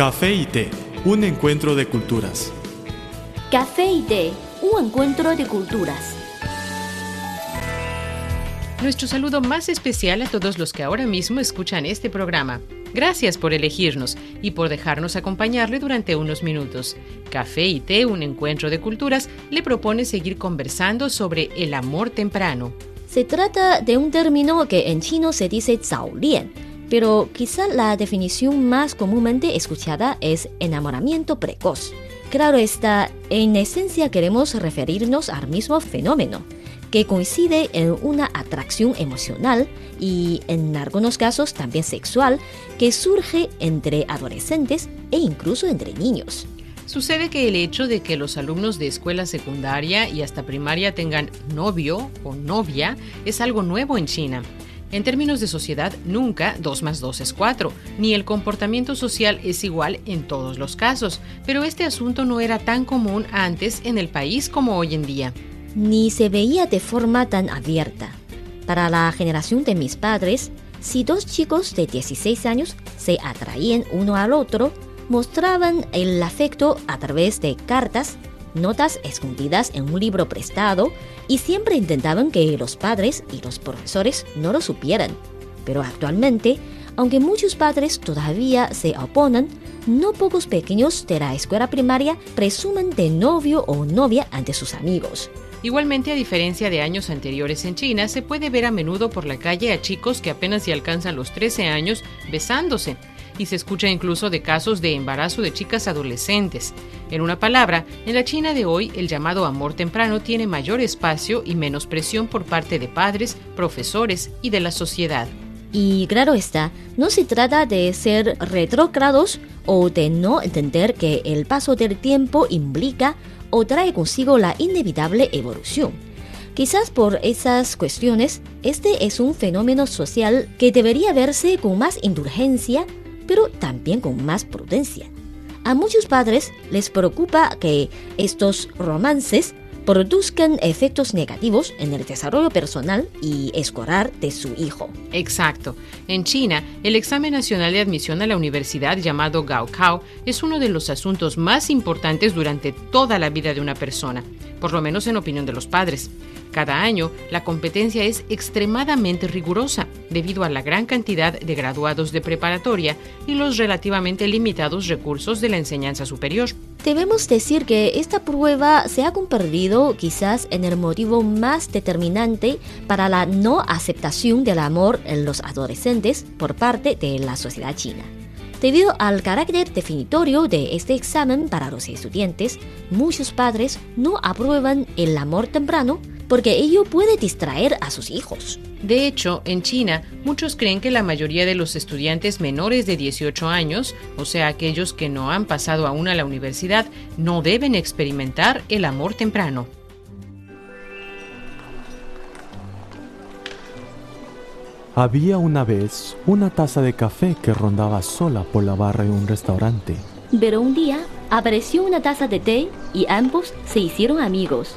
Café y té, un encuentro de culturas. Café y té, un encuentro de culturas. Nuestro saludo más especial a todos los que ahora mismo escuchan este programa. Gracias por elegirnos y por dejarnos acompañarle durante unos minutos. Café y té, un encuentro de culturas, le propone seguir conversando sobre el amor temprano. Se trata de un término que en chino se dice lian, pero quizá la definición más comúnmente escuchada es enamoramiento precoz. Claro está, en esencia queremos referirnos al mismo fenómeno que coincide en una atracción emocional y en algunos casos también sexual que surge entre adolescentes e incluso entre niños. Sucede que el hecho de que los alumnos de escuela secundaria y hasta primaria tengan novio o novia es algo nuevo en China. En términos de sociedad, nunca 2 más 2 es 4, ni el comportamiento social es igual en todos los casos, pero este asunto no era tan común antes en el país como hoy en día ni se veía de forma tan abierta. Para la generación de mis padres, si dos chicos de 16 años se atraían uno al otro, mostraban el afecto a través de cartas, notas escondidas en un libro prestado y siempre intentaban que los padres y los profesores no lo supieran. Pero actualmente, aunque muchos padres todavía se oponen, no pocos pequeños de la escuela primaria presumen de novio o novia ante sus amigos. Igualmente, a diferencia de años anteriores en China, se puede ver a menudo por la calle a chicos que apenas si alcanzan los 13 años besándose. Y se escucha incluso de casos de embarazo de chicas adolescentes. En una palabra, en la China de hoy el llamado amor temprano tiene mayor espacio y menos presión por parte de padres, profesores y de la sociedad. Y claro está, no se trata de ser retrógrados o de no entender que el paso del tiempo implica o trae consigo la inevitable evolución. Quizás por esas cuestiones, este es un fenómeno social que debería verse con más indulgencia, pero también con más prudencia. A muchos padres les preocupa que estos romances produzcan efectos negativos en el desarrollo personal y escolar de su hijo. Exacto. En China, el examen nacional de admisión a la universidad llamado Gaokao es uno de los asuntos más importantes durante toda la vida de una persona, por lo menos en opinión de los padres. Cada año, la competencia es extremadamente rigurosa debido a la gran cantidad de graduados de preparatoria y los relativamente limitados recursos de la enseñanza superior. Debemos decir que esta prueba se ha convertido quizás en el motivo más determinante para la no aceptación del amor en los adolescentes por parte de la sociedad china. Debido al carácter definitorio de este examen para los estudiantes, muchos padres no aprueban el amor temprano porque ello puede distraer a sus hijos. De hecho, en China, muchos creen que la mayoría de los estudiantes menores de 18 años, o sea, aquellos que no han pasado aún a la universidad, no deben experimentar el amor temprano. Había una vez una taza de café que rondaba sola por la barra de un restaurante. Pero un día apareció una taza de té y ambos se hicieron amigos.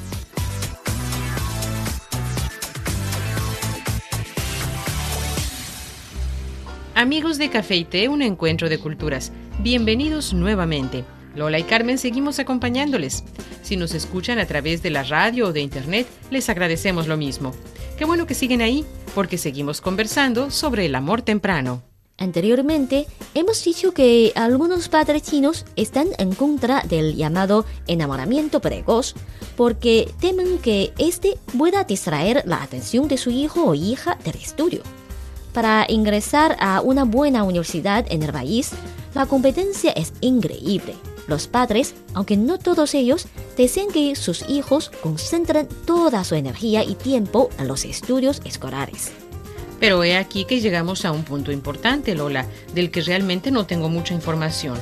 Amigos de Café y Té, un encuentro de culturas. Bienvenidos nuevamente. Lola y Carmen seguimos acompañándoles. Si nos escuchan a través de la radio o de internet, les agradecemos lo mismo. Qué bueno que siguen ahí, porque seguimos conversando sobre el amor temprano. Anteriormente, hemos dicho que algunos padres chinos están en contra del llamado enamoramiento precoz porque temen que este pueda distraer la atención de su hijo o hija del estudio. Para ingresar a una buena universidad en el país, la competencia es increíble. Los padres, aunque no todos ellos, desean que sus hijos concentren toda su energía y tiempo en los estudios escolares. Pero he aquí que llegamos a un punto importante, Lola, del que realmente no tengo mucha información.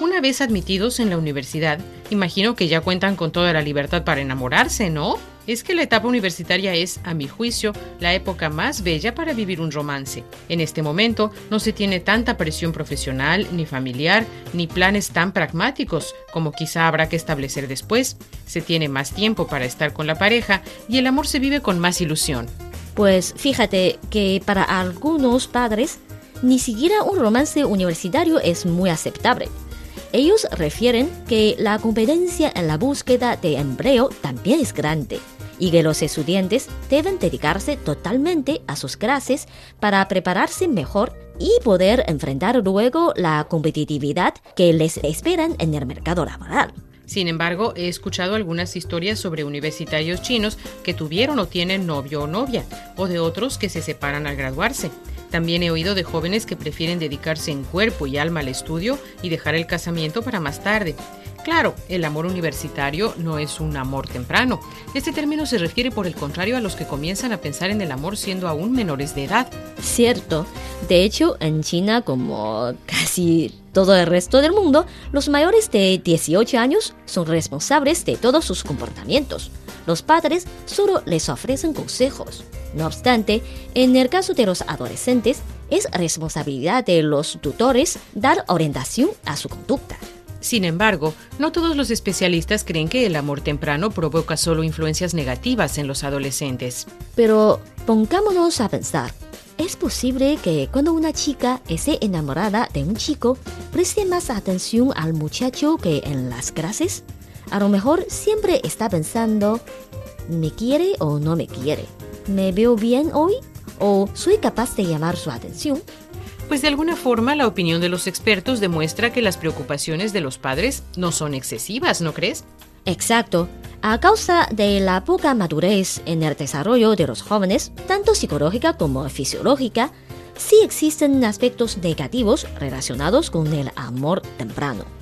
Una vez admitidos en la universidad, imagino que ya cuentan con toda la libertad para enamorarse, ¿no? Es que la etapa universitaria es, a mi juicio, la época más bella para vivir un romance. En este momento no se tiene tanta presión profesional, ni familiar, ni planes tan pragmáticos como quizá habrá que establecer después. Se tiene más tiempo para estar con la pareja y el amor se vive con más ilusión. Pues fíjate que para algunos padres ni siquiera un romance universitario es muy aceptable. Ellos refieren que la competencia en la búsqueda de empleo también es grande y que los estudiantes deben dedicarse totalmente a sus clases para prepararse mejor y poder enfrentar luego la competitividad que les esperan en el mercado laboral. Sin embargo, he escuchado algunas historias sobre universitarios chinos que tuvieron o tienen novio o novia, o de otros que se separan al graduarse. También he oído de jóvenes que prefieren dedicarse en cuerpo y alma al estudio y dejar el casamiento para más tarde. Claro, el amor universitario no es un amor temprano. Este término se refiere por el contrario a los que comienzan a pensar en el amor siendo aún menores de edad. Cierto. De hecho, en China, como casi todo el resto del mundo, los mayores de 18 años son responsables de todos sus comportamientos. Los padres solo les ofrecen consejos. No obstante, en el caso de los adolescentes, es responsabilidad de los tutores dar orientación a su conducta. Sin embargo, no todos los especialistas creen que el amor temprano provoca solo influencias negativas en los adolescentes. Pero pongámonos a pensar. ¿Es posible que cuando una chica esté enamorada de un chico, preste más atención al muchacho que en las clases? A lo mejor siempre está pensando, ¿me quiere o no me quiere? ¿Me veo bien hoy? ¿O soy capaz de llamar su atención? Pues de alguna forma la opinión de los expertos demuestra que las preocupaciones de los padres no son excesivas, ¿no crees? Exacto. A causa de la poca madurez en el desarrollo de los jóvenes, tanto psicológica como fisiológica, sí existen aspectos negativos relacionados con el amor temprano.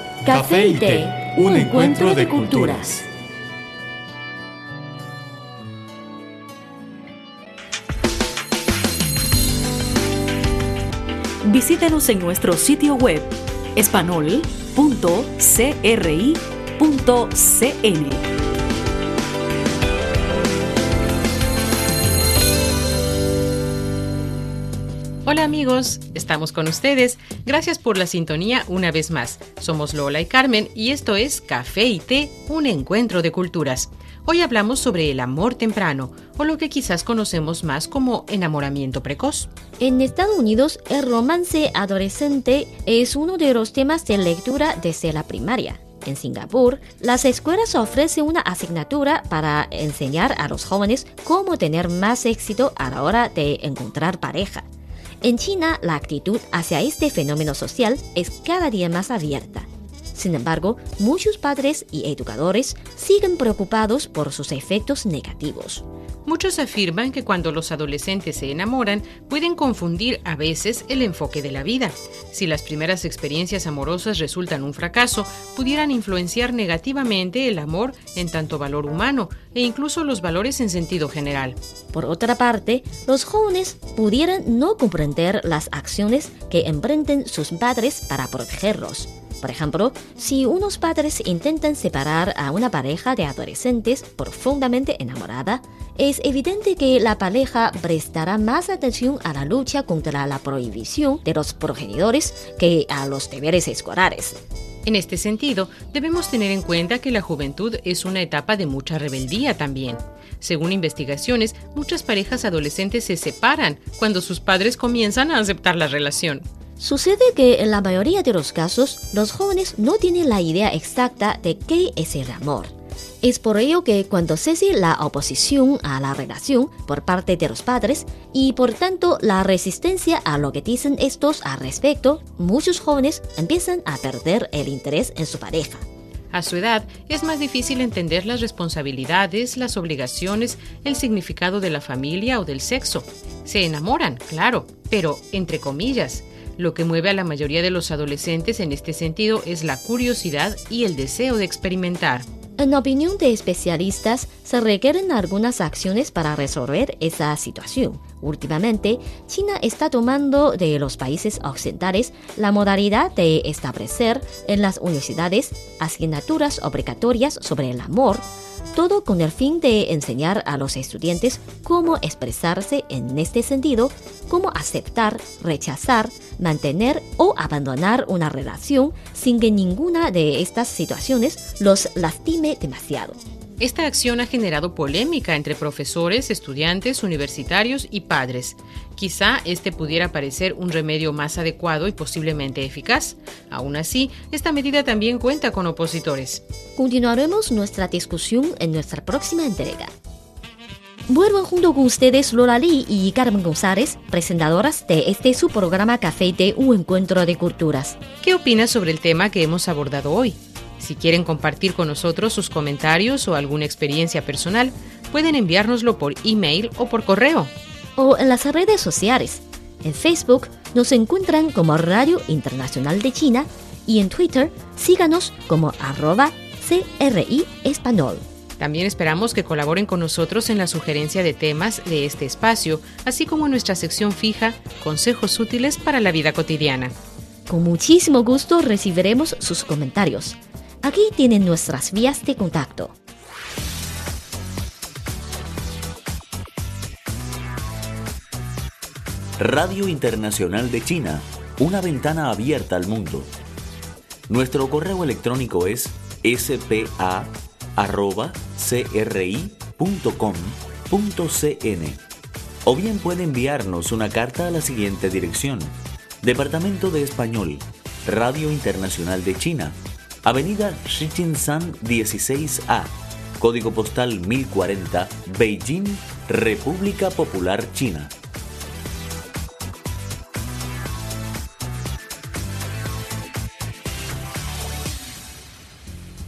Café y Té, un encuentro de culturas. Visítenos en nuestro sitio web espanol.cri.cn. Hola amigos, estamos con ustedes. Gracias por la sintonía una vez más. Somos Lola y Carmen y esto es Café y Té, un encuentro de culturas. Hoy hablamos sobre el amor temprano, o lo que quizás conocemos más como enamoramiento precoz. En Estados Unidos, el romance adolescente es uno de los temas de lectura desde la primaria. En Singapur, las escuelas ofrecen una asignatura para enseñar a los jóvenes cómo tener más éxito a la hora de encontrar pareja. En China, la actitud hacia este fenómeno social es cada día más abierta. Sin embargo, muchos padres y educadores siguen preocupados por sus efectos negativos. Muchos afirman que cuando los adolescentes se enamoran pueden confundir a veces el enfoque de la vida. Si las primeras experiencias amorosas resultan un fracaso, pudieran influenciar negativamente el amor en tanto valor humano e incluso los valores en sentido general. Por otra parte, los jóvenes pudieran no comprender las acciones que emprenden sus padres para protegerlos. Por ejemplo, si unos padres intentan separar a una pareja de adolescentes profundamente enamorada, es evidente que la pareja prestará más atención a la lucha contra la prohibición de los progenitores que a los deberes escolares. En este sentido, debemos tener en cuenta que la juventud es una etapa de mucha rebeldía también. Según investigaciones, muchas parejas adolescentes se separan cuando sus padres comienzan a aceptar la relación. Sucede que en la mayoría de los casos los jóvenes no tienen la idea exacta de qué es el amor. Es por ello que cuando cese la oposición a la relación por parte de los padres y por tanto la resistencia a lo que dicen estos al respecto, muchos jóvenes empiezan a perder el interés en su pareja. A su edad es más difícil entender las responsabilidades, las obligaciones, el significado de la familia o del sexo. Se enamoran, claro, pero entre comillas. Lo que mueve a la mayoría de los adolescentes en este sentido es la curiosidad y el deseo de experimentar. En opinión de especialistas, se requieren algunas acciones para resolver esa situación. Últimamente, China está tomando de los países occidentales la modalidad de establecer en las universidades asignaturas obligatorias sobre el amor, todo con el fin de enseñar a los estudiantes cómo expresarse en este sentido, cómo aceptar, rechazar, mantener o abandonar una relación sin que ninguna de estas situaciones los lastime demasiado. Esta acción ha generado polémica entre profesores, estudiantes, universitarios y padres. Quizá este pudiera parecer un remedio más adecuado y posiblemente eficaz. Aún así, esta medida también cuenta con opositores. Continuaremos nuestra discusión en nuestra próxima entrega. Vuelvan junto con ustedes Lola Lee y Carmen González, presentadoras de este su programa Café de Un Encuentro de Culturas. ¿Qué opinas sobre el tema que hemos abordado hoy? Si quieren compartir con nosotros sus comentarios o alguna experiencia personal, pueden enviárnoslo por email o por correo. O en las redes sociales. En Facebook nos encuentran como Radio Internacional de China y en Twitter síganos como arroba CRI Español. También esperamos que colaboren con nosotros en la sugerencia de temas de este espacio, así como en nuestra sección fija Consejos útiles para la vida cotidiana. Con muchísimo gusto recibiremos sus comentarios. Aquí tienen nuestras vías de contacto. Radio Internacional de China, una ventana abierta al mundo. Nuestro correo electrónico es spa.cri.com.cn o bien puede enviarnos una carta a la siguiente dirección. Departamento de Español, Radio Internacional de China, Avenida Shichinshan 16A, código postal 1040, Beijing, República Popular China.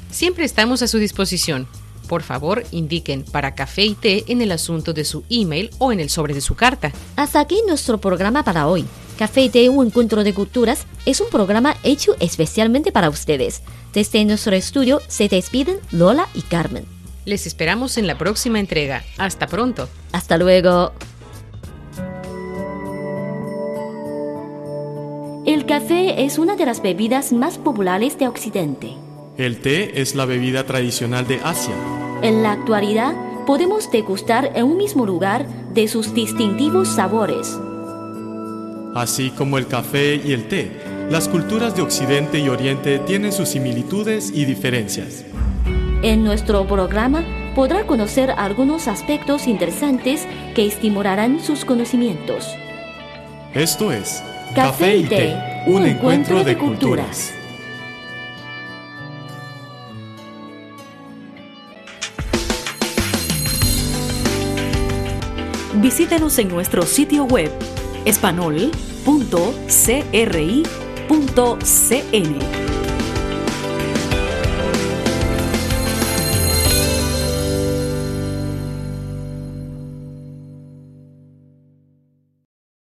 Siempre estamos a su disposición. Por favor, indiquen para café y té en el asunto de su email o en el sobre de su carta. Hasta aquí nuestro programa para hoy. Café y té, un encuentro de culturas, es un programa hecho especialmente para ustedes. Desde nuestro estudio se despiden Lola y Carmen. Les esperamos en la próxima entrega. Hasta pronto. Hasta luego. El café es una de las bebidas más populares de Occidente. El té es la bebida tradicional de Asia. En la actualidad, podemos degustar en un mismo lugar de sus distintivos sabores. Así como el café y el té, las culturas de Occidente y Oriente tienen sus similitudes y diferencias. En nuestro programa podrá conocer algunos aspectos interesantes que estimularán sus conocimientos. Esto es Café y té, un encuentro de culturas. Visítenos en nuestro sitio web espanol.cri.cn.